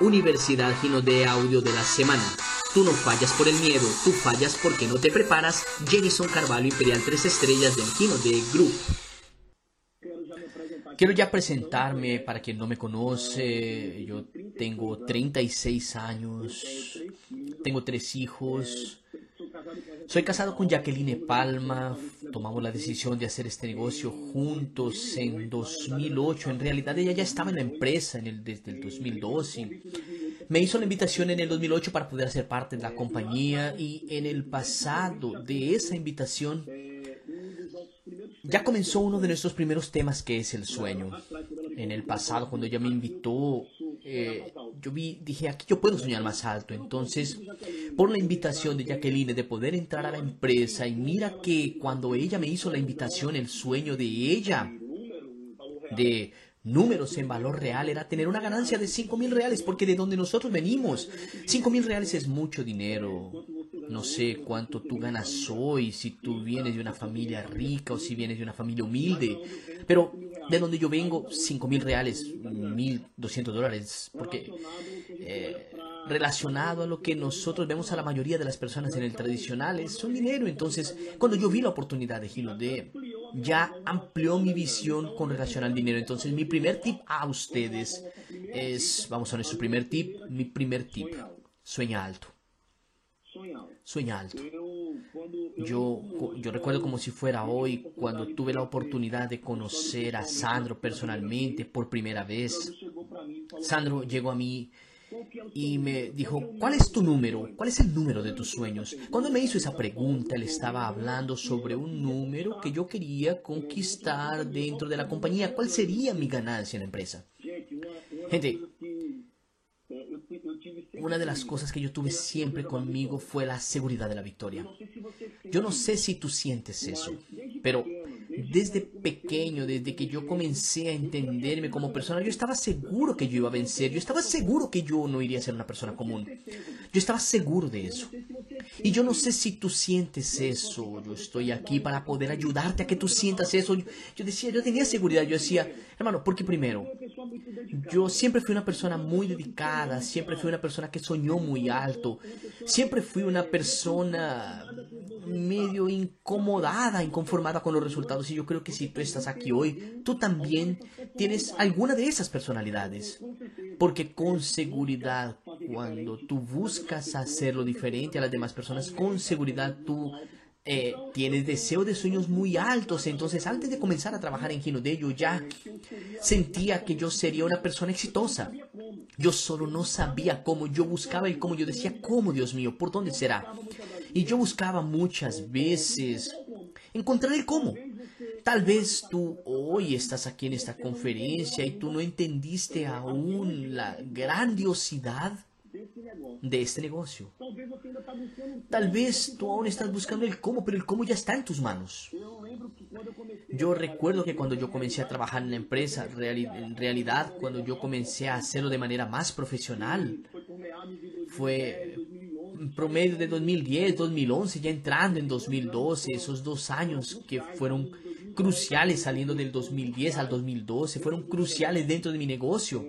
Universidad Gino de Audio de la Semana. Tú no fallas por el miedo, tú fallas porque no te preparas. Jenison Carvalho, Imperial 3 Estrellas del Gino de Group. Quiero ya presentarme para quien no me conoce. Yo tengo 36 años, tengo tres hijos. Soy casado con Jacqueline Palma. Tomamos la decisión de hacer este negocio juntos en 2008. En realidad ella ya estaba en la empresa en desde el 2012. Me hizo la invitación en el 2008 para poder hacer parte de la compañía y en el pasado de esa invitación ya comenzó uno de nuestros primeros temas que es el sueño. En el pasado, cuando ella me invitó, eh, yo vi, dije, aquí yo puedo soñar más alto. Entonces, por la invitación de Jacqueline de poder entrar a la empresa, y mira que cuando ella me hizo la invitación, el sueño de ella, de números en valor real, era tener una ganancia de 5 mil reales, porque de donde nosotros venimos, 5 mil reales es mucho dinero. No sé cuánto tú ganas hoy, si tú vienes de una familia rica o si vienes de una familia humilde, pero de donde yo vengo, 5 mil reales, 1.200 dólares, porque eh, relacionado a lo que nosotros vemos a la mayoría de las personas en el tradicional, es un dinero. Entonces, cuando yo vi la oportunidad de Gino de ya amplió mi visión con relación al dinero. Entonces, mi primer tip a ustedes es, vamos a nuestro primer tip, mi primer tip, sueña alto. Sueña alto. Yo, yo recuerdo como si fuera hoy cuando tuve la oportunidad de conocer a Sandro personalmente por primera vez. Sandro llegó a mí y me dijo, ¿cuál es tu número? ¿Cuál es el número de tus sueños? Cuando me hizo esa pregunta, él estaba hablando sobre un número que yo quería conquistar dentro de la compañía. ¿Cuál sería mi ganancia en la empresa? Gente, una de las cosas que yo tuve siempre conmigo fue la seguridad de la victoria. Yo no sé si tú sientes eso, pero desde pequeño, desde que yo comencé a entenderme como persona, yo estaba seguro que yo iba a vencer, yo estaba seguro que yo no iría a ser una persona común. Yo estaba seguro de eso. Y yo no sé si tú sientes eso, yo estoy aquí para poder ayudarte a que tú sientas eso. Yo, decía, yo tenía seguridad, yo decía, hermano, porque primero, yo siempre fui una persona muy dedicada, siempre fui una persona que soñó muy alto, siempre fui una persona medio incomodada, inconformada con los resultados. Y yo creo que si tú estás aquí hoy, tú también tienes alguna de esas personalidades. Porque con seguridad, cuando tú buscas hacerlo diferente a las demás personas, con seguridad tú eh, tienes deseo de sueños muy altos. Entonces, antes de comenzar a trabajar en Gino de yo ya sentía que yo sería una persona exitosa. Yo solo no sabía cómo. Yo buscaba el cómo. Yo decía, ¿cómo, Dios mío? ¿Por dónde será? Y yo buscaba muchas veces encontrar el cómo. Tal vez tú hoy estás aquí en esta conferencia y tú no entendiste aún la grandiosidad de este negocio. Tal vez tú aún estás buscando el cómo, pero el cómo ya está en tus manos. Yo recuerdo que cuando yo comencé a trabajar en la empresa, en realidad cuando yo comencé a hacerlo de manera más profesional, fue promedio de 2010, 2011, ya entrando en 2012, esos dos años que fueron cruciales saliendo del 2010 al 2012, fueron cruciales dentro de mi negocio.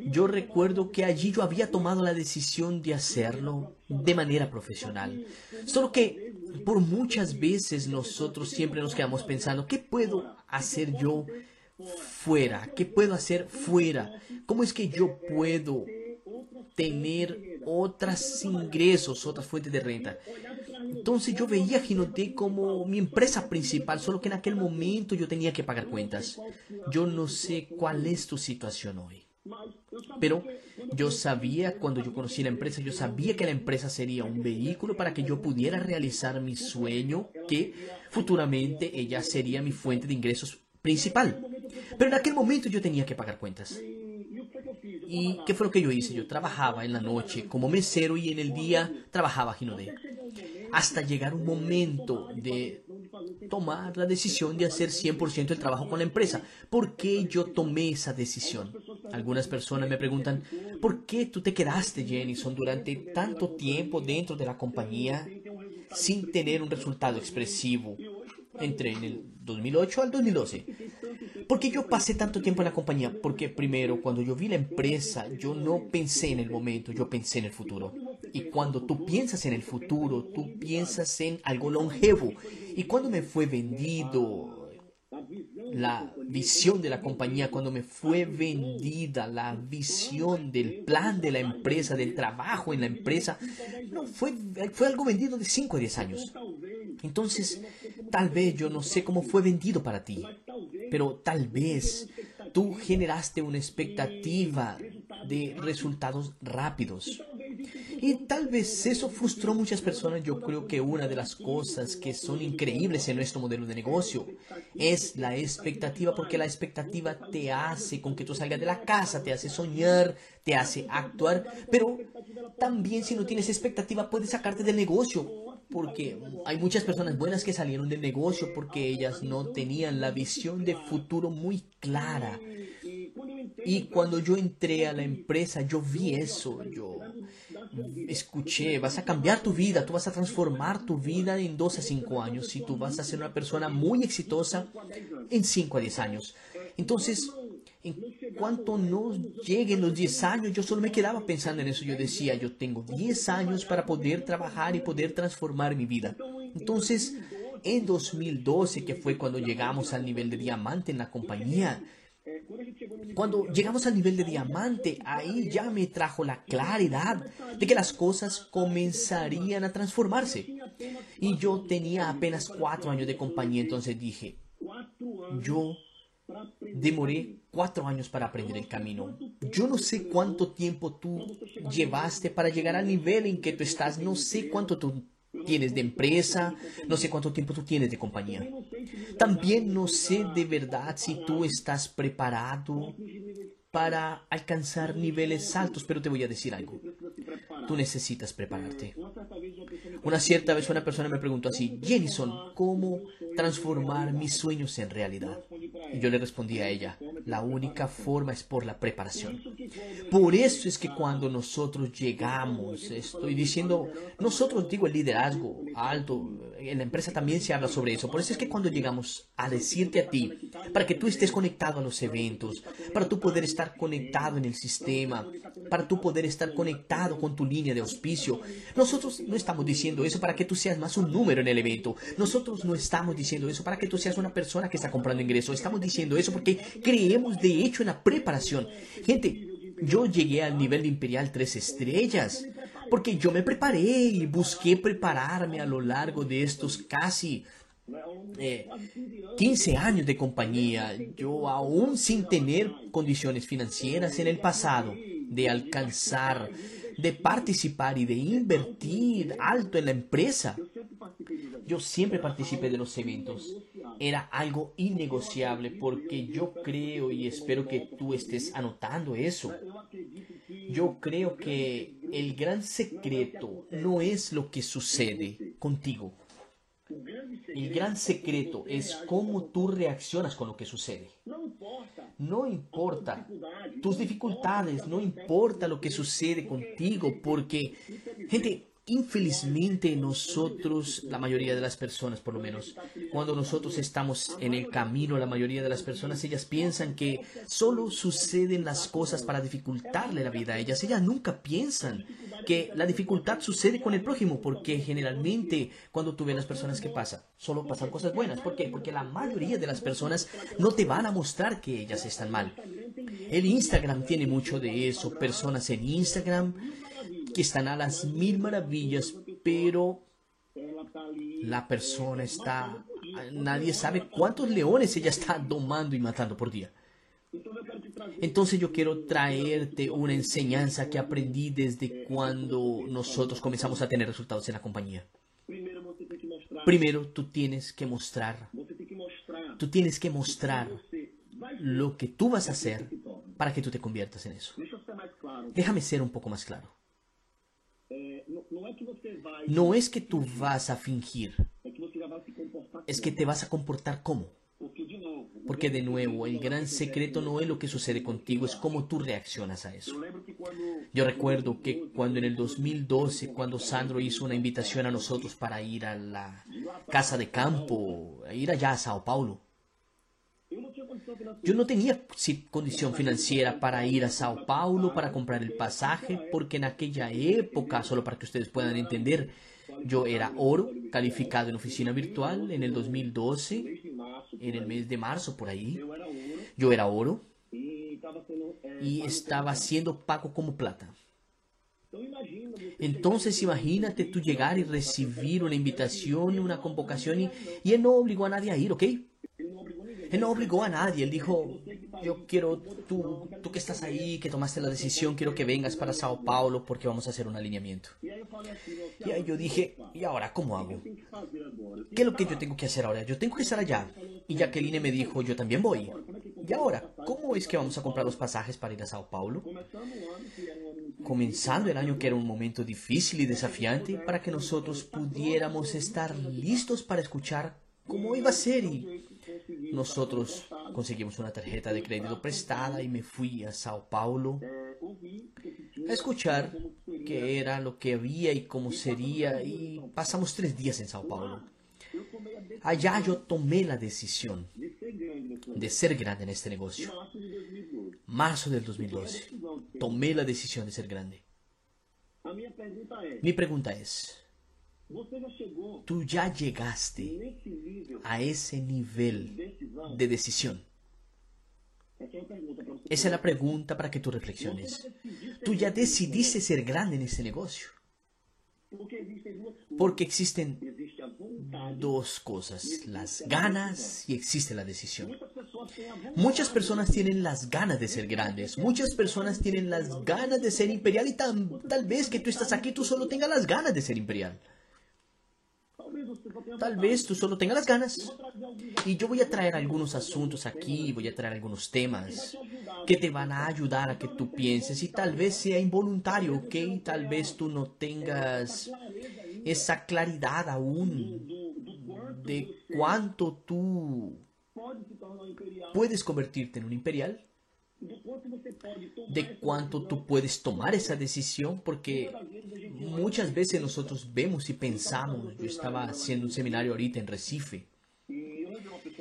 Yo recuerdo que allí yo había tomado la decisión de hacerlo de manera profesional. Solo que por muchas veces nosotros siempre nos quedamos pensando, ¿qué puedo hacer yo fuera? ¿Qué puedo hacer fuera? ¿Cómo es que yo puedo tener otros ingresos, otras fuentes de renta? Entonces yo veía Ginote como mi empresa principal, solo que en aquel momento yo tenía que pagar cuentas. Yo no sé cuál es tu situación hoy. Pero yo sabía, cuando yo conocí la empresa, yo sabía que la empresa sería un vehículo para que yo pudiera realizar mi sueño, que futuramente ella sería mi fuente de ingresos principal. Pero en aquel momento yo tenía que pagar cuentas. ¿Y qué fue lo que yo hice? Yo trabajaba en la noche como mesero y en el día trabajaba Ginodé. Hasta llegar un momento de tomar la decisión de hacer 100% el trabajo con la empresa. ¿Por qué yo tomé esa decisión? Algunas personas me preguntan, ¿por qué tú te quedaste, Jenison, durante tanto tiempo dentro de la compañía sin tener un resultado expresivo? Entre en el 2008 al 2012. ¿Por qué yo pasé tanto tiempo en la compañía? Porque primero, cuando yo vi la empresa, yo no pensé en el momento, yo pensé en el futuro. Y cuando tú piensas en el futuro, tú piensas en algo longevo. Y cuando me fue vendido la visión de la compañía, cuando me fue vendida la visión del plan de la empresa, del trabajo en la empresa, no fue, fue algo vendido de 5 a 10 años. Entonces, tal vez yo no sé cómo fue vendido para ti, pero tal vez tú generaste una expectativa de resultados rápidos. Y tal vez eso frustró a muchas personas. Yo creo que una de las cosas que son increíbles en nuestro modelo de negocio es la expectativa, porque la expectativa te hace con que tú salgas de la casa, te hace soñar, te hace actuar, pero también si no tienes expectativa puedes sacarte del negocio porque hay muchas personas buenas que salieron del negocio porque ellas no tenían la visión de futuro muy clara. Y cuando yo entré a la empresa, yo vi eso, yo escuché, vas a cambiar tu vida, tú vas a transformar tu vida en 2 a 5 años y tú vas a ser una persona muy exitosa en 5 a 10 años. Entonces, en cuanto no lleguen los 10 años, yo solo me quedaba pensando en eso. Yo decía, yo tengo 10 años para poder trabajar y poder transformar mi vida. Entonces, en 2012, que fue cuando llegamos al nivel de diamante en la compañía, cuando llegamos al nivel de diamante, ahí ya me trajo la claridad de que las cosas comenzarían a transformarse. Y yo tenía apenas cuatro años de compañía, entonces dije, yo demoré cuatro años para aprender el camino. Yo no sé cuánto tiempo tú llevaste para llegar al nivel en que tú estás, no sé cuánto tú tienes de empresa, no sé cuánto tiempo tú tienes de compañía. También no sé de verdad si tú estás preparado para alcanzar niveles altos, pero te voy a decir algo. Tú necesitas prepararte. Una cierta vez una persona me preguntó así, Jenison, ¿cómo transformar mis sueños en realidad? Y yo le respondí a ella, la única forma es por la preparación. Por eso es que cuando nosotros llegamos, estoy diciendo, nosotros digo el liderazgo alto, en la empresa también se habla sobre eso. Por eso es que cuando llegamos a decirte a ti, para que tú estés conectado a los eventos, para tú poder estar conectado en el sistema, para tú poder estar conectado con tu línea de auspicio, nosotros no estamos diciendo eso para que tú seas más un número en el evento. Nosotros no estamos diciendo eso para que tú seas una persona que está comprando ingresos. Estamos diciendo eso porque creemos de hecho en la preparación. Gente, yo llegué al nivel Imperial tres estrellas porque yo me preparé y busqué prepararme a lo largo de estos casi 15 eh, años de compañía. Yo aún sin tener condiciones financieras en el pasado de alcanzar, de participar y de invertir alto en la empresa. Yo siempre participé de los eventos. Era algo innegociable porque yo creo y espero que tú estés anotando eso. Yo creo que el gran secreto no es lo que sucede contigo. El gran secreto es cómo tú reaccionas con lo que sucede. No importa tus dificultades, no importa lo que sucede contigo, porque, gente, Infelizmente nosotros, la mayoría de las personas por lo menos, cuando nosotros estamos en el camino, la mayoría de las personas, ellas piensan que solo suceden las cosas para dificultarle la vida a ellas. Ellas nunca piensan que la dificultad sucede con el prójimo, porque generalmente cuando tú ves las personas que pasan, solo pasan cosas buenas. ¿Por qué? Porque la mayoría de las personas no te van a mostrar que ellas están mal. El Instagram tiene mucho de eso, personas en Instagram que están a las mil maravillas, pero la persona está, nadie sabe cuántos leones ella está domando y matando por día. Entonces yo quiero traerte una enseñanza que aprendí desde cuando nosotros comenzamos a tener resultados en la compañía. Primero tú tienes que mostrar, tú tienes que mostrar lo que tú vas a hacer para que tú te conviertas en eso. Déjame ser un poco más claro. No es que tú vas a fingir, es que te vas a comportar como. Porque de nuevo, el gran secreto no es lo que sucede contigo, es cómo tú reaccionas a eso. Yo recuerdo que cuando en el 2012, cuando Sandro hizo una invitación a nosotros para ir a la casa de campo, ir allá a Sao Paulo, Yo no tenía condición financiera para ir a Sao Paulo, para comprar el pasaje, porque en aquella época, solo para que ustedes puedan entender, yo era oro, calificado en oficina virtual en el 2012, en el mes de marzo por ahí. Yo era oro y estaba siendo pago como plata. Entonces imagínate tú llegar y recibir una invitación, una convocación y, y él no obligó a nadie a ir, ¿ok? Él no obligó a nadie, él dijo, yo quiero, tú, tú que estás ahí, que tomaste la decisión, quiero que vengas para Sao Paulo porque vamos a hacer un alineamiento. Y ahí yo dije, ¿y ahora cómo hago? ¿Qué es lo que yo tengo que hacer ahora? Yo tengo que estar allá. Y Jacqueline me dijo, yo también voy. ¿Y ahora cómo es que vamos a comprar los pasajes para ir a Sao Paulo? Comenzando el año que era un momento difícil y desafiante para que nosotros pudiéramos estar listos para escuchar cómo iba a ser y nosotros conseguimos una tarjeta de crédito prestada y me fui a Sao Paulo a escuchar qué era lo que había y cómo sería y pasamos tres días en Sao Paulo. Allá yo tomé la decisión de ser grande en este negocio. Marzo del 2012. Tomé la decisión de ser grande. Mi pregunta es, tú ya llegaste a ese nivel de decisión. Esa es la pregunta para que tú reflexiones. Tú ya decidiste ser grande en ese negocio. Porque existen dos cosas, las ganas y existe la decisión. Muchas personas tienen las ganas de ser grandes, muchas personas tienen las ganas de ser imperial y tal vez que tú estás aquí, tú solo tengas las ganas de ser imperial. Tal vez tú solo tengas las ganas. Y yo voy a traer algunos asuntos aquí, voy a traer algunos temas que te van a ayudar a que tú pienses y tal vez sea involuntario, ¿ok? Tal vez tú no tengas esa claridad aún de cuánto tú puedes convertirte en un imperial de cuánto tú puedes tomar esa decisión, porque muchas veces nosotros vemos y pensamos, yo estaba haciendo un seminario ahorita en Recife,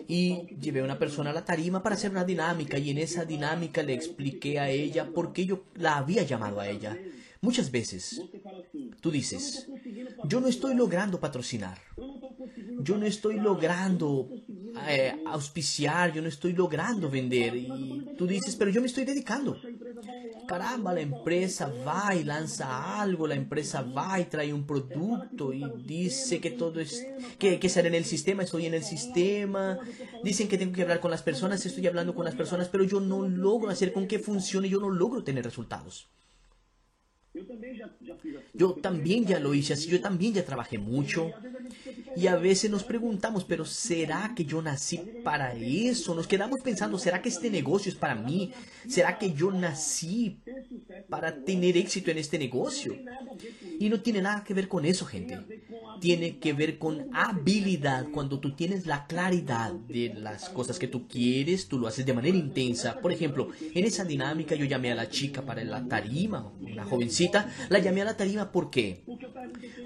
y llevé a una persona a la tarima para hacer una dinámica, y en esa dinámica le expliqué a ella por qué yo la había llamado a ella. Muchas veces tú dices, yo no estoy logrando patrocinar, yo no estoy logrando eh, auspiciar, yo no estoy logrando vender. Y tú dices, pero yo me estoy dedicando. Caramba, la empresa va y lanza algo, la empresa va y trae un producto y dice que todo es, que que estar en el sistema, estoy en el sistema. Dicen que tengo que hablar con las personas, estoy hablando con las personas, pero yo no logro hacer con que funcione, yo no logro tener resultados. Yo también ya lo hice así, yo también ya trabajé mucho. Y a veces nos preguntamos, pero ¿será que yo nací para eso? Nos quedamos pensando, ¿será que este negocio es para mí? ¿Será que yo nací para tener éxito en este negocio? Y no tiene nada que ver con eso, gente. Tiene que ver con habilidad. Cuando tú tienes la claridad de las cosas que tú quieres, tú lo haces de manera intensa. Por ejemplo, en esa dinámica yo llamé a la chica para la tarima, una jovencita. La llamé a la tarima ¿por qué?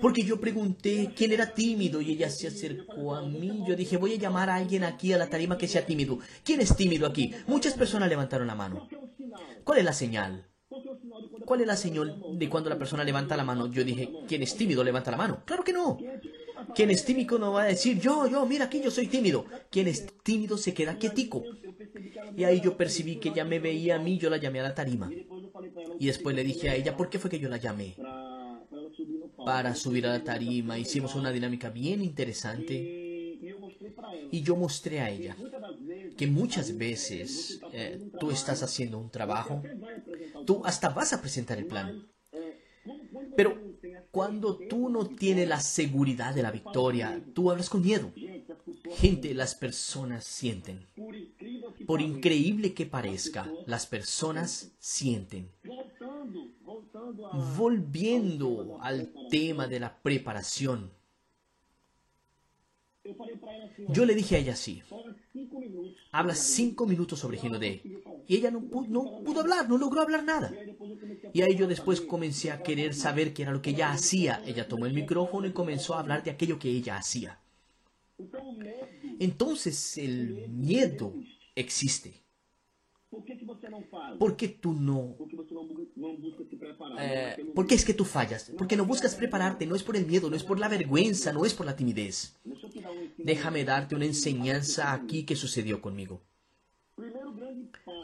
Porque yo pregunté quién era tímido y ella se acercó a mí. Yo dije, voy a llamar a alguien aquí a la tarima que sea tímido. ¿Quién es tímido aquí? Muchas personas levantaron la mano. ¿Cuál es la señal? ¿Cuál es la señal de cuando la persona levanta la mano? Yo dije, ¿quién es tímido levanta la mano? Claro que no. Quien es tímido no va a decir, yo, yo, mira aquí, yo soy tímido. Quien es tímido se queda quietico. Y ahí yo percibí que ella me veía a mí, yo la llamé a la tarima. Y después le dije a ella, ¿por qué fue que yo la llamé? Para subir a la tarima. Hicimos una dinámica bien interesante. Y yo mostré a ella que muchas veces eh, tú estás haciendo un trabajo, tú hasta vas a presentar el plan. Pero cuando tú no tienes la seguridad de la victoria, tú hablas con miedo. Gente, las personas sienten. Por increíble que parezca, las personas sienten. Volviendo al tema de la preparación, yo le dije a ella así, habla cinco minutos sobre D. Y ella no, pudo hablar, no logró hablar nada. Y ahí yo después comencé a querer saber qué era lo que ella hacía. Ella tomó el micrófono y comenzó a hablar de aquello que ella hacía. Entonces el miedo existe. Por qué tú no? Eh, ¿Por qué es que tú fallas? Porque no buscas prepararte, no es por el miedo, no es por la vergüenza, no es por la timidez. Déjame darte una enseñanza aquí que sucedió conmigo.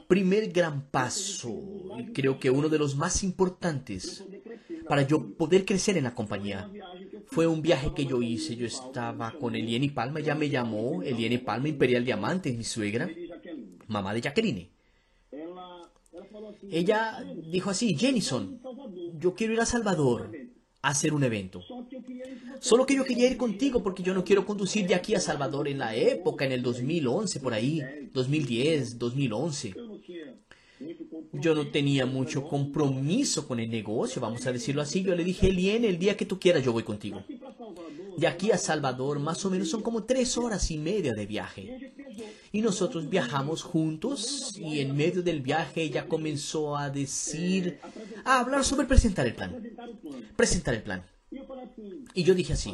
Primer gran paso, creo que uno de los más importantes para yo poder crecer en la compañía fue un viaje que yo hice. Yo estaba con Eliene Palma, ella me llamó, Eliene Palma Imperial Diamante, mi suegra, mamá de Jacqueline. Ella dijo así, Jenison, yo quiero ir a Salvador a hacer un evento. Solo que yo quería ir contigo porque yo no quiero conducir de aquí a Salvador en la época, en el 2011, por ahí, 2010, 2011. Yo no tenía mucho compromiso con el negocio, vamos a decirlo así. Yo le dije, Eliene, el día que tú quieras yo voy contigo. De aquí a Salvador más o menos son como tres horas y media de viaje. Y nosotros viajamos juntos y en medio del viaje ella comenzó a decir, a hablar sobre presentar el plan. Presentar el plan. Y yo dije así,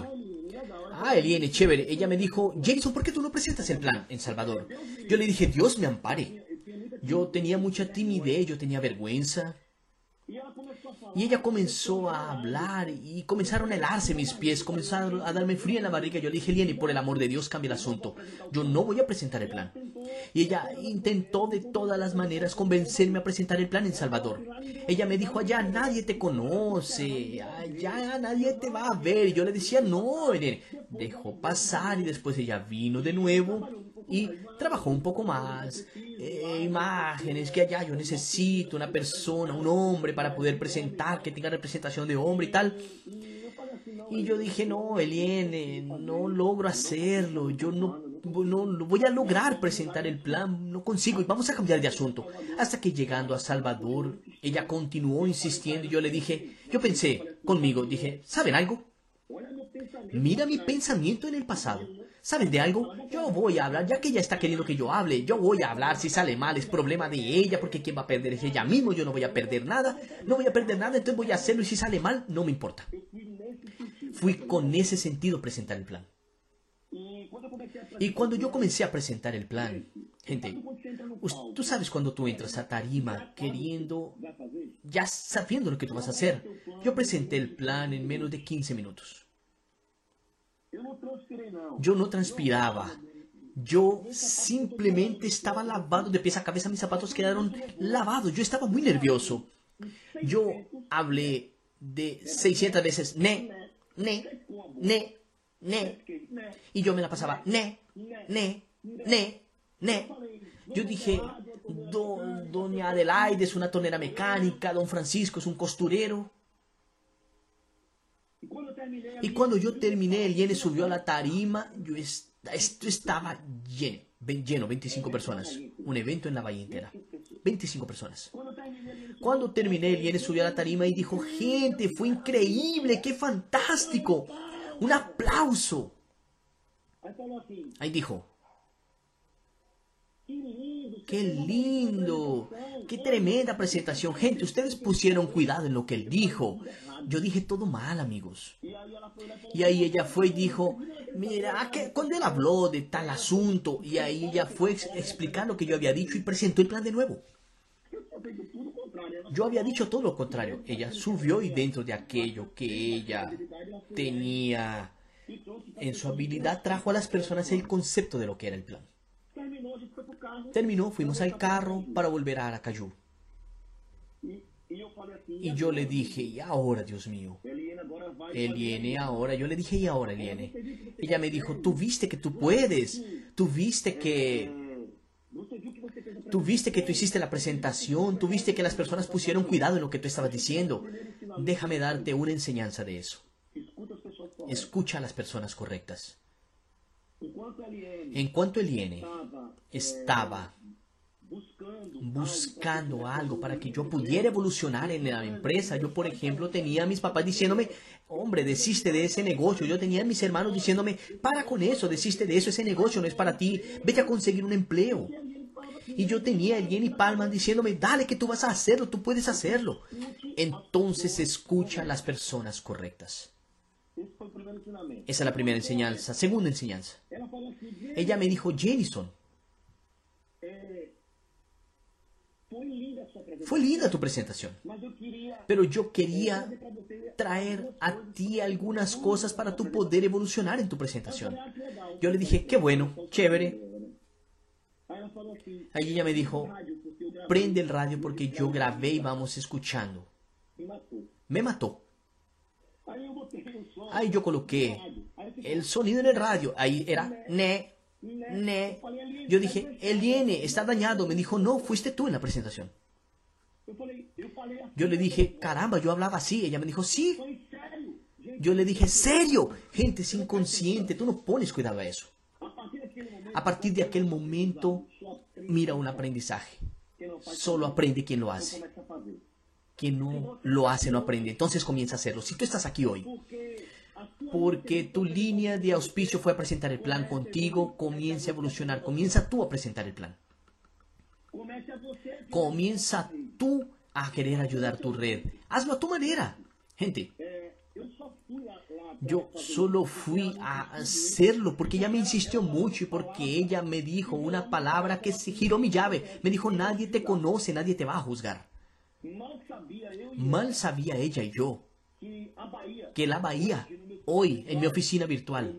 ah, Eliene, chévere. Ella me dijo, Jason, ¿por qué tú no presentas el plan en Salvador? Yo le dije, Dios me ampare. Yo tenía mucha timidez, yo tenía vergüenza. Y ella comenzó a hablar y comenzaron a helarse mis pies, comenzaron a darme frío en la barriga. Yo le dije, Lieni, por el amor de Dios, cambia el asunto. Yo no voy a presentar el plan. Y ella intentó de todas las maneras convencerme a presentar el plan en Salvador. Ella me dijo, allá nadie te conoce, allá nadie te va a ver. Y yo le decía, no. Dejó pasar y después ella vino de nuevo y trabajó un poco más. Eh, imágenes, que allá yo necesito una persona, un hombre para poder presentar, que tenga representación de hombre y tal. Y yo dije, no, Eliene, no logro hacerlo, yo no, no, no voy a lograr presentar el plan, no consigo, y vamos a cambiar de asunto. Hasta que llegando a Salvador, ella continuó insistiendo y yo le dije, yo pensé conmigo, dije, ¿saben algo? Mira mi pensamiento en el pasado. ¿Saben de algo? Yo voy a hablar, ya que ella está queriendo que yo hable, yo voy a hablar. Si sale mal es problema de ella, porque quien va a perder es ella mismo. Yo no voy a perder nada, no voy a perder nada, entonces voy a hacerlo y si sale mal, no me importa. Fui con ese sentido presentar el plan. Y cuando yo comencé a presentar el plan, gente, tú sabes cuando tú entras a tarima queriendo, ya sabiendo lo que tú vas a hacer. Yo presenté el plan en menos de 15 minutos. Yo no transpiraba. Yo simplemente estaba lavado de pies a cabeza. Mis zapatos quedaron lavados. Yo estaba muy nervioso. Yo hablé de 600 veces ne, ne, ne, ne. Y yo me la pasaba ne, ne, ne, ne. Yo dije, "Do- doña Adelaide es una tonera mecánica, don Francisco es un costurero. E quando eu terminei, a Y cuando yo terminé, el Yene subió a la tarima, yo est- esto estaba lleno, lleno, 25 personas. Un evento en la bahía entera. 25 personas. Cuando terminé, el Yene subió a la tarima y dijo, gente, fue increíble, qué fantástico. Un aplauso. Ahí dijo, qué lindo, qué tremenda presentación. Gente, ustedes pusieron cuidado en lo que él dijo. Yo dije todo mal, amigos. Y ahí ella fue y dijo, mira, que cuando él habló de tal asunto, y ahí ella fue ex- explicar lo que yo había dicho y presentó el plan de nuevo. Yo había dicho todo lo contrario. Ella subió y dentro de aquello que ella tenía en su habilidad, trajo a las personas el concepto de lo que era el plan. Terminou, a gente foi pro carro. Terminó, fuimos al carro para volver a Aracayú. Y yo le dije, y ahora, Dios mío, él viene ahora. Yo le dije, y ahora, él viene. Ella me dijo, tú viste que tú puedes. Tú viste que... Tú viste que tú hiciste la presentación, tú viste que las personas pusieron cuidado en lo que tú estabas diciendo. Déjame darte una enseñanza de eso. Escucha a las personas correctas. En cuanto Eliene estava estaba buscando, buscando algo para que yo pudiera evolucionar en la empresa, yo por ejemplo tenía a mis papás diciéndome, hombre, desiste de ese negocio. Yo tenía a mis hermanos diciéndome, para con eso, desiste de eso, ese negocio no es para ti, vete a conseguir un empleo. Y yo tenía a Jenny Palman diciéndome, dale que tú vas a hacerlo, tú puedes hacerlo. Entonces escucha a las personas correctas. Esa es la primera enseñanza. Segunda enseñanza. Ela falou assim: "Gente, Ella me dijo, Jenison. Fue linda tu presentación, pero yo quería traer a ti algunas cosas para tu poder evolucionar en tu presentación. Yo le dije, qué bueno, chévere. Ahí ella me dijo, prende el radio porque yo grabé y vamos escuchando. Me mató. Ahí yo coloqué el sonido en el radio. Ahí era ne, ne. Yo dije, el IN está dañado. Me dijo, no, fuiste tú en la presentación. Yo le dije, caramba, yo hablaba así. Ella me dijo, sí. Yo le dije, serio. Gente, es inconsciente. Tú no pones cuidado a eso. a partir de aquel momento, mira un aprendizaje. Solo aprende quien lo hace. Quien no lo hace no aprende. Entonces comienza a hacerlo. Si tú estás aquí hoy, Porque tu línea de auspicio fue a presentar el plan contigo, comienza a evolucionar. Comienza tú a presentar el plan. Comienza tú a querer ayudar tu red. Hazlo a tu manera. Gente, yo solo fui a hacerlo porque ella me insistió mucho y porque ella me dijo una palabra que se giró mi llave. Me dijo, nadie te conoce, nadie te va a juzgar. Mal sabía ella y yo que la Bahía hoy en mi oficina virtual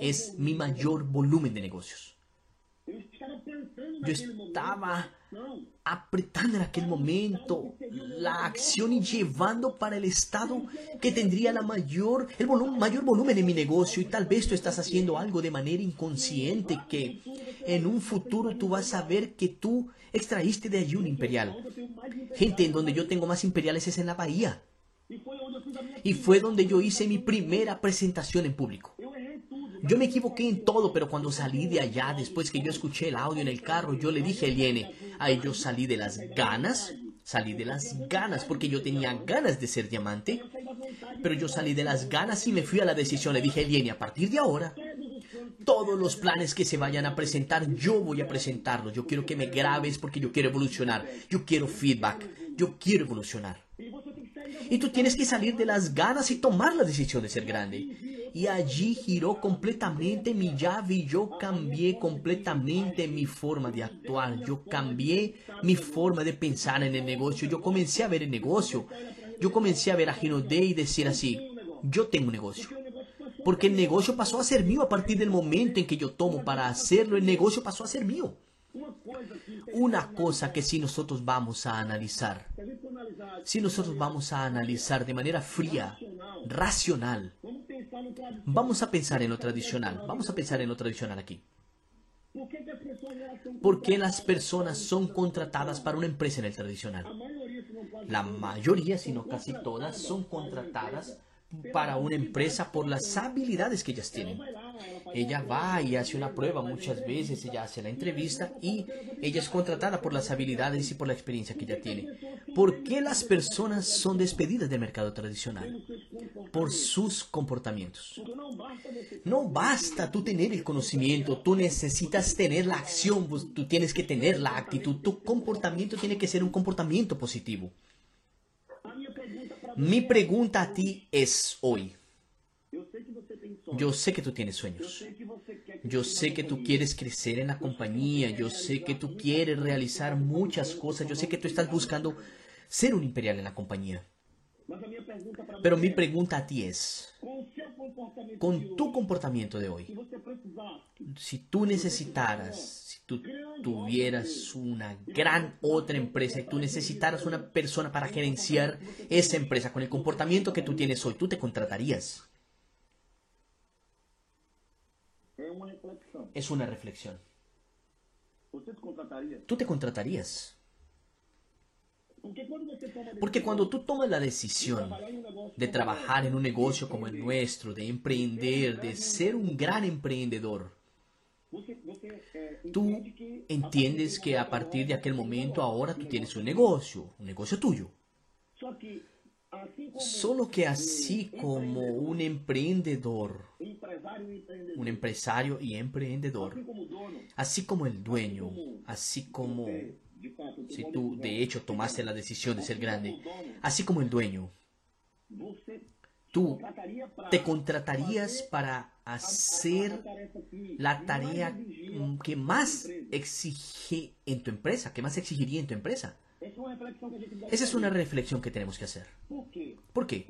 es mi mayor volumen de negocios. Yo estaba apretando en aquel momento la acción y llevando para el estado que tendría la mayor, el mayor volumen en mi negocio y tal vez tú estás haciendo algo de manera inconsciente que en un futuro tú vas a ver que tú extraíste de allí un imperial. Gente, en donde yo tengo más imperiales es en la bahía. Y fue donde yo hice mi primera presentación en público. Yo me equivoqué en todo, pero cuando salí de allá, después que yo escuché el audio en el carro, yo le dije a Eliene, ahí yo salí de las ganas, salí de las ganas, porque yo tenía ganas de ser diamante, pero yo salí de las ganas y me fui a la decisión. Le dije Eliene, a partir de ahora, todos los planes que se vayan a presentar, yo voy a presentarlos. Yo quiero que me grabes porque yo quiero evolucionar. Yo quiero feedback. Yo quiero evolucionar. Y tú tienes que salir de las ganas y tomar la decisión de ser grande. Y allí giró completamente mi llave y yo cambié completamente mi forma de actuar. Yo cambié mi forma de pensar en el negocio. Yo comencé a ver el negocio. Yo comencé a ver a Gino Day y decir así, yo tengo un negocio. Porque el negocio pasó a ser mío a partir del momento en que yo tomo para hacerlo. El negocio pasó a ser mío. Una cosa que si nosotros vamos a analizar, si nosotros vamos a analizar de manera fría, racional, Vamos a pensar en lo tradicional, vamos a pensar en lo tradicional aquí. Por que, que as pessoas elas são ¿Por qué las personas son contratadas para una empresa en el tradicional? La mayoría, si no casi todas, son contratadas para una empresa por las habilidades que ellas tienen. Ella va y hace una prueba muchas veces, ella hace la entrevista y ella es contratada por las habilidades y por la experiencia que ella tiene. ¿Por qué las personas son despedidas del mercado tradicional? Por sus comportamientos. No basta tú tener el conocimiento, tú necesitas tener la acción, pues, tú tienes que tener la actitud, tu comportamiento tiene que ser un comportamiento positivo. Mi pregunta a ti es hoy, yo sé que tú tienes sueños, yo sé que tú quieres crecer en la compañía, yo sé que tú quieres realizar muchas cosas, yo sé que tú estás buscando ser un imperial en la compañía. Pero mi pregunta a ti es, con tu comportamiento de hoy, si tú necesitaras, si tú tuvieras una gran otra empresa y tú necesitaras una persona para gerenciar esa empresa con el comportamiento que tú tienes hoy, tú te contratarías. Es una reflexión. Tú te contratarías. Porque cuando tú tomas la decisión de trabajar en un negocio como el nuestro, de emprender, de ser un gran emprendedor, é, tú entiendes que a partir de aquel momento ahora tú tienes un negocio, un negocio tuyo. Solo que así como un emprendedor, un empresario y emprendedor, así como el dueño, así como si tú de hecho tomaste la decisión de ser grande, así como el dueño, tú te contratarías para hacer la tarea que más exige en tu empresa, que más exigiría en tu empresa. Esa es una reflexión que tenemos que hacer. Por qué?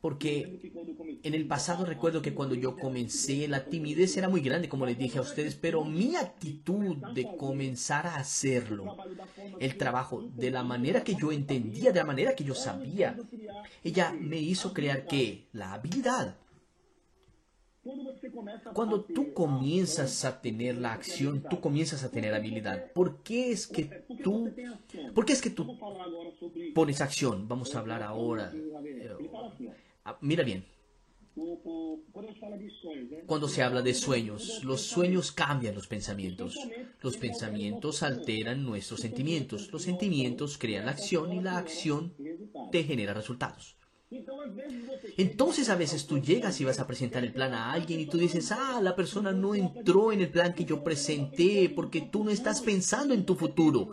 Porque en el pasado recuerdo que cuando yo comencé la timidez era muy grande, como les dije a ustedes, pero mi actitud de comenzar a hacerlo, el trabajo de la manera que yo entendía, de la manera que yo sabía, ella me hizo crear que la habilidad, cuando tú comienzas a tener la acción, tú comienzas a tener habilidad. ¿Por qué es que tú, por qué es que tú pones acción? Vamos a hablar ahora. Ah, Mira bien? Cuando se habla de sueños, los sueños cambian los pensamientos. Los pensamientos alteran nuestros sentimientos. Los sentimientos crean la acción y la acción te genera resultados. Entonces a veces tú llegas y vas a presentar el plan a alguien y tú dices, ah, la persona no entró en el plan que yo presenté porque tú no estás pensando en tu futuro.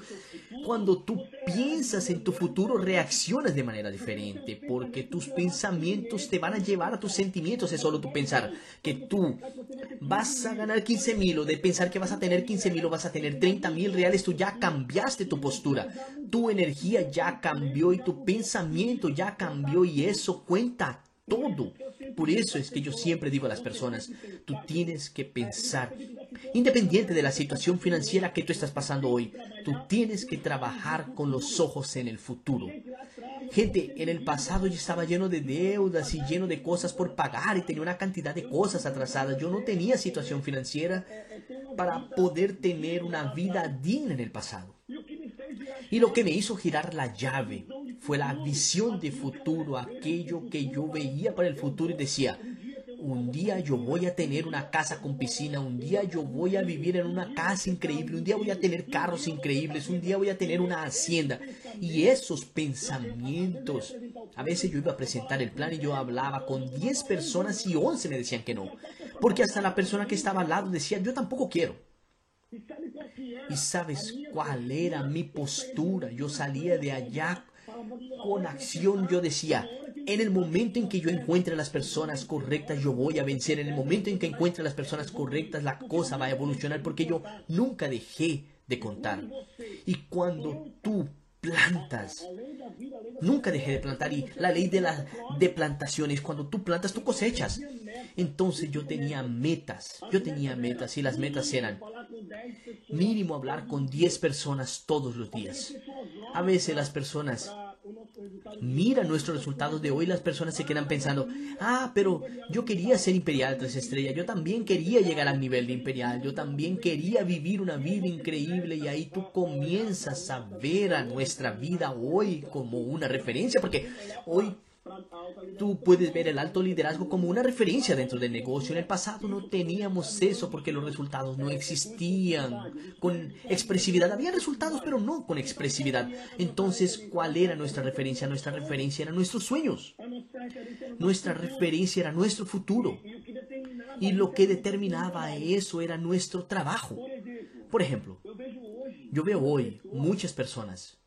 Cuando tú piensas en tu futuro reaccionas de manera diferente porque tus pensamientos te van a llevar a tus sentimientos. Es solo tú pensar que tú vas a ganar 15 mil o de pensar que vas a tener 15 mil o vas a tener 30 mil reales, tú ya cambiaste tu postura. Tu energía ya cambió y tu pensamiento ya cambió y eso cuenta todo. Por eso es que yo siempre digo a las personas, tú tienes que pensar, independiente de la situación financiera que tú estás pasando hoy, tú tienes que trabajar con los ojos en el futuro. Gente, en el pasado yo estaba lleno de deudas y lleno de cosas por pagar y tenía una cantidad de cosas atrasadas. Yo no tenía situación financiera para poder tener una vida digna en el pasado. Y lo que me hizo girar la llave fue la visión de futuro, aquello que yo veía para el futuro y decía, un día yo voy a tener una casa con piscina, un día yo voy a vivir en una casa increíble, un día voy a tener carros increíbles, un día voy a tener una hacienda. Y esos pensamientos, a veces yo iba a presentar el plan y yo hablaba con 10 personas y 11 me decían que no. Porque hasta la persona que estaba al lado decía, yo tampoco quiero. ¿Y sabes cuál era mi postura? Yo salía de allá con acción. Yo decía, en el momento en que yo encuentre las personas correctas, yo voy a vencer. En el momento en que encuentre las personas correctas, la cosa va a evolucionar porque yo nunca dejé de contar. Y cuando tú plantas, nunca dejé de plantar. Y la ley de la de plantaciones, cuando tú plantas, tú cosechas. Entonces yo tenía metas, yo tenía metas y las metas eran falar com 10 pessoas, mínimo hablar con 10 personas todos los días. A veces las personas miran nuestros resultados de hoy, las personas se quedan pensando, ah, pero yo quería ser imperial tres estrellas, yo también quería llegar al nivel de imperial, yo también quería vivir una vida increíble y ahí tú comienzas a ver a nuestra vida hoy como una referencia, porque hoy. Tú puedes ver el alto liderazgo como una referencia dentro del negocio. En el pasado no teníamos eso porque los resultados no existían con expresividad. Había resultados, pero no con expresividad. Entonces, ¿cuál era nuestra referencia? Nuestra referencia eran nuestros sueños. Era Nuestra referencia era nuestro futuro. Y lo que determinaba eso era nuestro trabajo. Por ejemplo, yo veo hoy muchas personas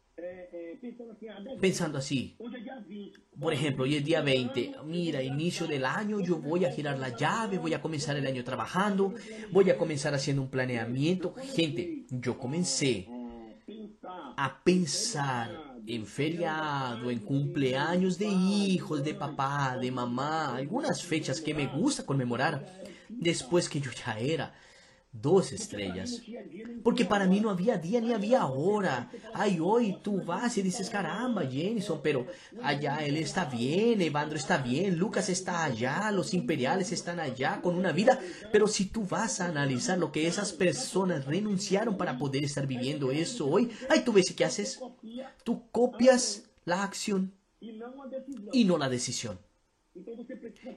pensando así. Por ejemplo, hoy es día 20. Mira, inicio del año, yo voy a girar la llave, voy a comenzar el año trabajando, voy a comenzar haciendo un planeamiento. Gente, yo comencé a pensar en feriado, en cumpleaños de hijos, de papá, de mamá, algunas fechas que me gusta conmemorar después que yo ya era dos estrellas. Porque para mí no había día ni había hora. Ay, hoy tú vas y dices, caramba, Jenison, pero allá él está bien, Evandro está bien, Lucas está allá, los imperiales están allá con una vida. Pero si tú vas a analizar lo que esas personas renunciaron para poder estar viviendo eso hoy, ay, tú ves y qué haces. Tú copias la acción y no la decisión.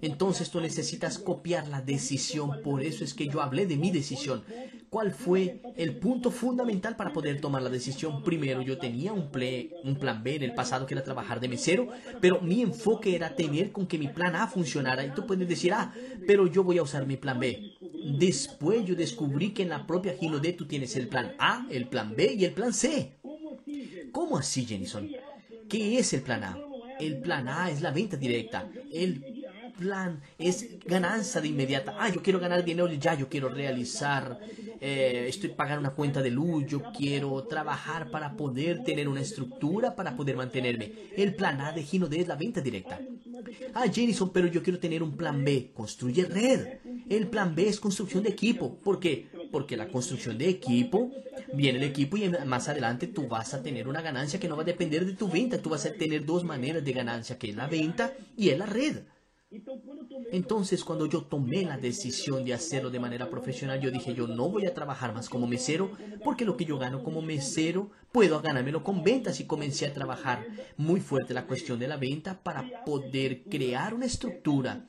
Entonces tú necesitas copiar la decisión. Por eso es que yo hablé de mi decisión. ¿Cuál fue el punto fundamental para poder tomar la decisión? Primero, yo tenía un, plan B en el pasado que era trabajar de mesero, pero mi enfoque era tener con que mi plan A funcionara. Y tú puedes decir, ah, pero yo voy a usar mi plan B. Después yo descubrí que en la propia Ginodé tú tienes el plan A, el plan B y el plan C. ¿Cómo así, Jenison? ¿Qué es el plan A? El plan A es la venta directa. El plan es ganancia de inmediata. Ah, yo quiero ganar dinero ya, yo quiero realizar, eh, estoy pagando una cuenta de luz, yo quiero trabajar para poder tener una estructura para poder mantenerme. El plan A de Gino D es la venta directa. Ah, Jenison, pero yo quiero tener un plan B. Construye red. El plan B es construcción de equipo. ¿Por qué? Porque la construcción de equipo, viene el equipo y más adelante tú vas a tener una ganancia que no va a depender de tu venta. Tú vas a tener dos maneras de ganancia, que es la venta y es la red. Entonces, cuando yo tomé la decisión de hacerlo de manera profesional, yo dije, yo no voy a trabajar más como mesero, porque lo que yo gano como mesero, puedo ganármelo con ventas y comencé a trabajar muy fuerte la cuestión de la venta para poder crear una estructura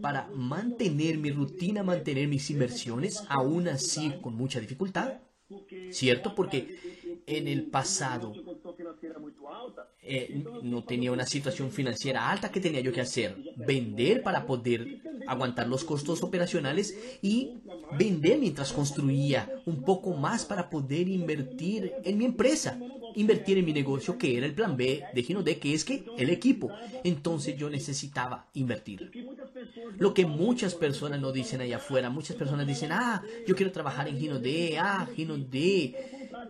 para mantener mi rutina, mantener mis inversiones, aún así con mucha dificultad, ¿cierto? Porque en el pasado eh, no tenía una situación financiera alta que tenía yo que hacer. Vender para poder aguantar los costos operacionales y vender mientras construía un poco más para poder invertir en mi empresa. Invertir en mi negocio que era el plan B de Gino D, que es que el equipo. Entonces yo necesitaba invertir. Lo que muchas personas no dicen allá afuera. Muchas personas dicen, ah, yo quiero trabajar en Gino D, ah, Gino D.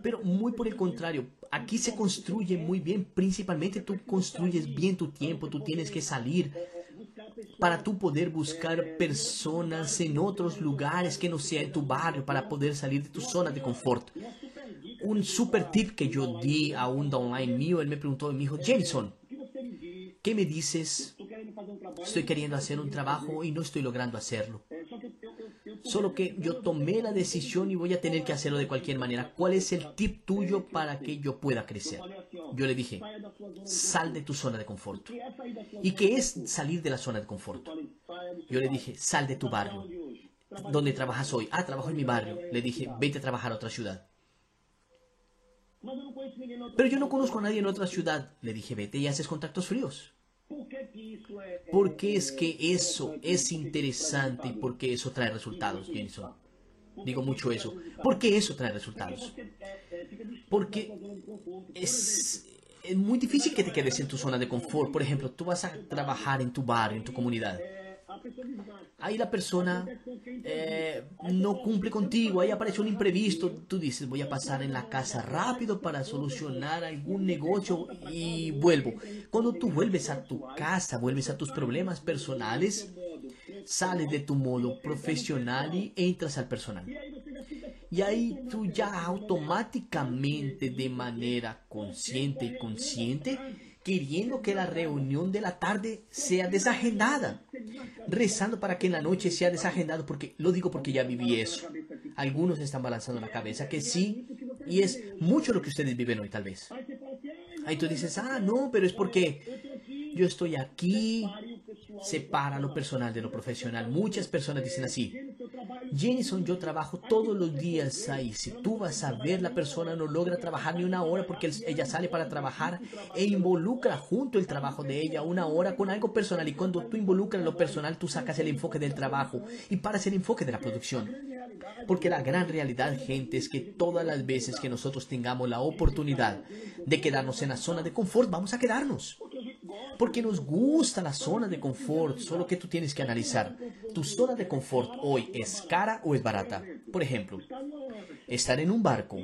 Pero muy por el contrario, aquí se construye muy bien, principalmente tú construyes bien tu tiempo, tú tienes que salir para tú poder buscar personas en otros lugares que no sea en tu barrio, para poder salir de tu zona de confort. Un super tip que yo di a un online mío, él me preguntó, me dijo, Jameson, ¿qué me dices? Estoy queriendo hacer un trabajo y no estoy logrando hacerlo. Solo que yo tomé la decisión y voy a tener que hacerlo de cualquier manera. ¿Cuál es el tip tuyo para que yo pueda crecer? Yo le dije, sal de tu zona de confort. ¿Y qué es salir de la zona de confort? Yo le dije, sal de tu barrio. ¿Dónde trabajas hoy? Ah, trabajo en mi barrio. Le dije, vete a trabajar a otra ciudad. Pero yo no conozco a nadie en otra ciudad. Le dije, vete y haces contactos fríos. ¿Por qué es que eso es interesante y por qué eso trae resultados, Jenson? Digo mucho eso. ¿Por qué eso trae resultados? Porque es, es muy difícil que te quedes en tu zona de confort. Por ejemplo, tú vas a trabajar en tu barrio, en tu comunidad. Ahí la persona eh, no cumple contigo, ahí aparece un imprevisto, tú dices voy a pasar en la casa rápido para solucionar algún negocio y vuelvo. Cuando tú vuelves a tu casa, vuelves a tus problemas personales, sales de tu modo profesional y entras al personal. Y ahí tú ya automáticamente, de manera consciente y consciente, queriendo que la reunión de la tarde sea desagendada, rezando para que en la noche sea desagendado, porque lo digo porque ya viví eso. Algunos están balanzando la cabeza que sí, y es mucho lo que ustedes viven hoy tal vez. Ahí tú dices, ah, no, pero es porque yo estoy aquí, separa lo personal de lo profesional. Muchas personas dicen así, Jenison, yo trabajo todos los días ahí. Si tú vas a ver, la persona no logra trabajar ni una hora porque ella sale para trabajar e involucra junto el trabajo de ella una hora con algo personal. Y cuando tú involucras lo personal, tú sacas el enfoque del trabajo y paras el enfoque de la producción. Porque la gran realidad, gente, es que todas las veces que nosotros tengamos la oportunidad de quedarnos en la zona de confort, vamos a quedarnos. Porque nos gusta la zona de confort, solo que tú tienes que analizar. ¿Tu zona de confort hoy es cara o es barata? Por ejemplo, estar en un barco,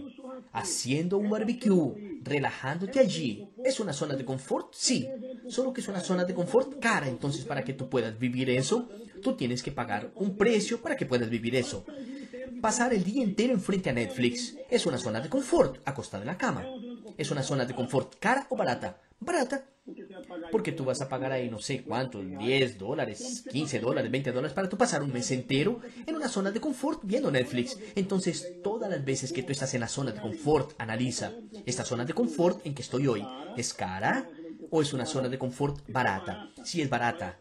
haciendo un barbecue, relajándote allí, ¿es una zona de confort? Sí, solo que es una zona de confort cara. Entonces, para que tú puedas vivir eso, tú tienes que pagar un precio para que puedas vivir eso. Pasar el día entero enfrente a Netflix es una zona de confort, acostada en la cama. ¿Es una zona de confort cara o barata? Barata. Porque tú vas a pagar ahí no sé cuánto, 10 dólares, 15 dólares, 20 dólares para tú pasar un mes entero en una zona de confort viendo Netflix. Entonces, todas las veces que tú estás en la zona de confort, analiza, ¿esta zona de confort en que estoy hoy es cara o es una zona de confort barata? Si es barata,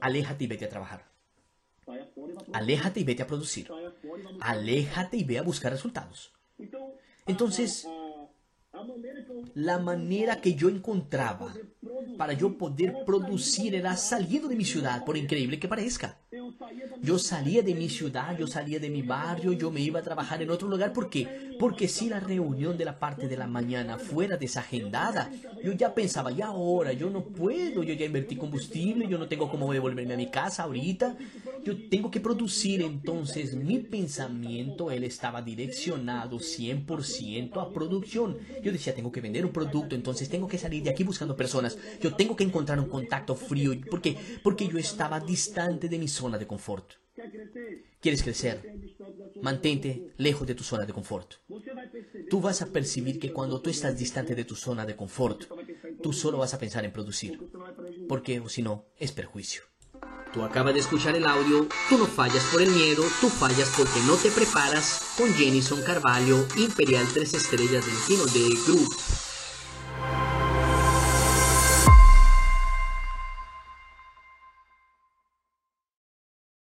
aléjate y vete a trabajar. Aléjate y vete a producir. Aléjate y ve a buscar resultados. Entonces, la manera que yo encontraba para yo poder producir era saliendo de mi ciudad, por increíble que parezca. Yo salía de mi ciudad, yo salía de mi barrio, yo me iba a trabajar en otro lugar. ¿Por qué? Porque si la reunión de la parte de la mañana fuera desagendada, yo ya pensaba, ya ahora, yo no puedo, yo ya invertí combustible, yo no tengo cómo devolverme a mi casa ahorita, yo tengo que producir. Entonces mi pensamiento, él estaba direccionado 100% a producción. Yo decía, tengo que vender un producto, entonces tengo que salir de aquí buscando personas. Yo tengo que encontrar un contacto frío. ¿Por qué? Porque yo estaba distante de mi zona de confort. ¿Quieres crecer? Mantente lejos de tu zona de confort. Tú vas a percibir que cuando tú estás distante de tu zona de confort, tú solo vas a pensar en producir. Porque o si no, es perjuicio. Tú acabas de escuchar el audio, tú no fallas por el miedo, tú fallas porque no te preparas con Jenison Carvalho, Imperial 3 Estrellas del Kino de Group.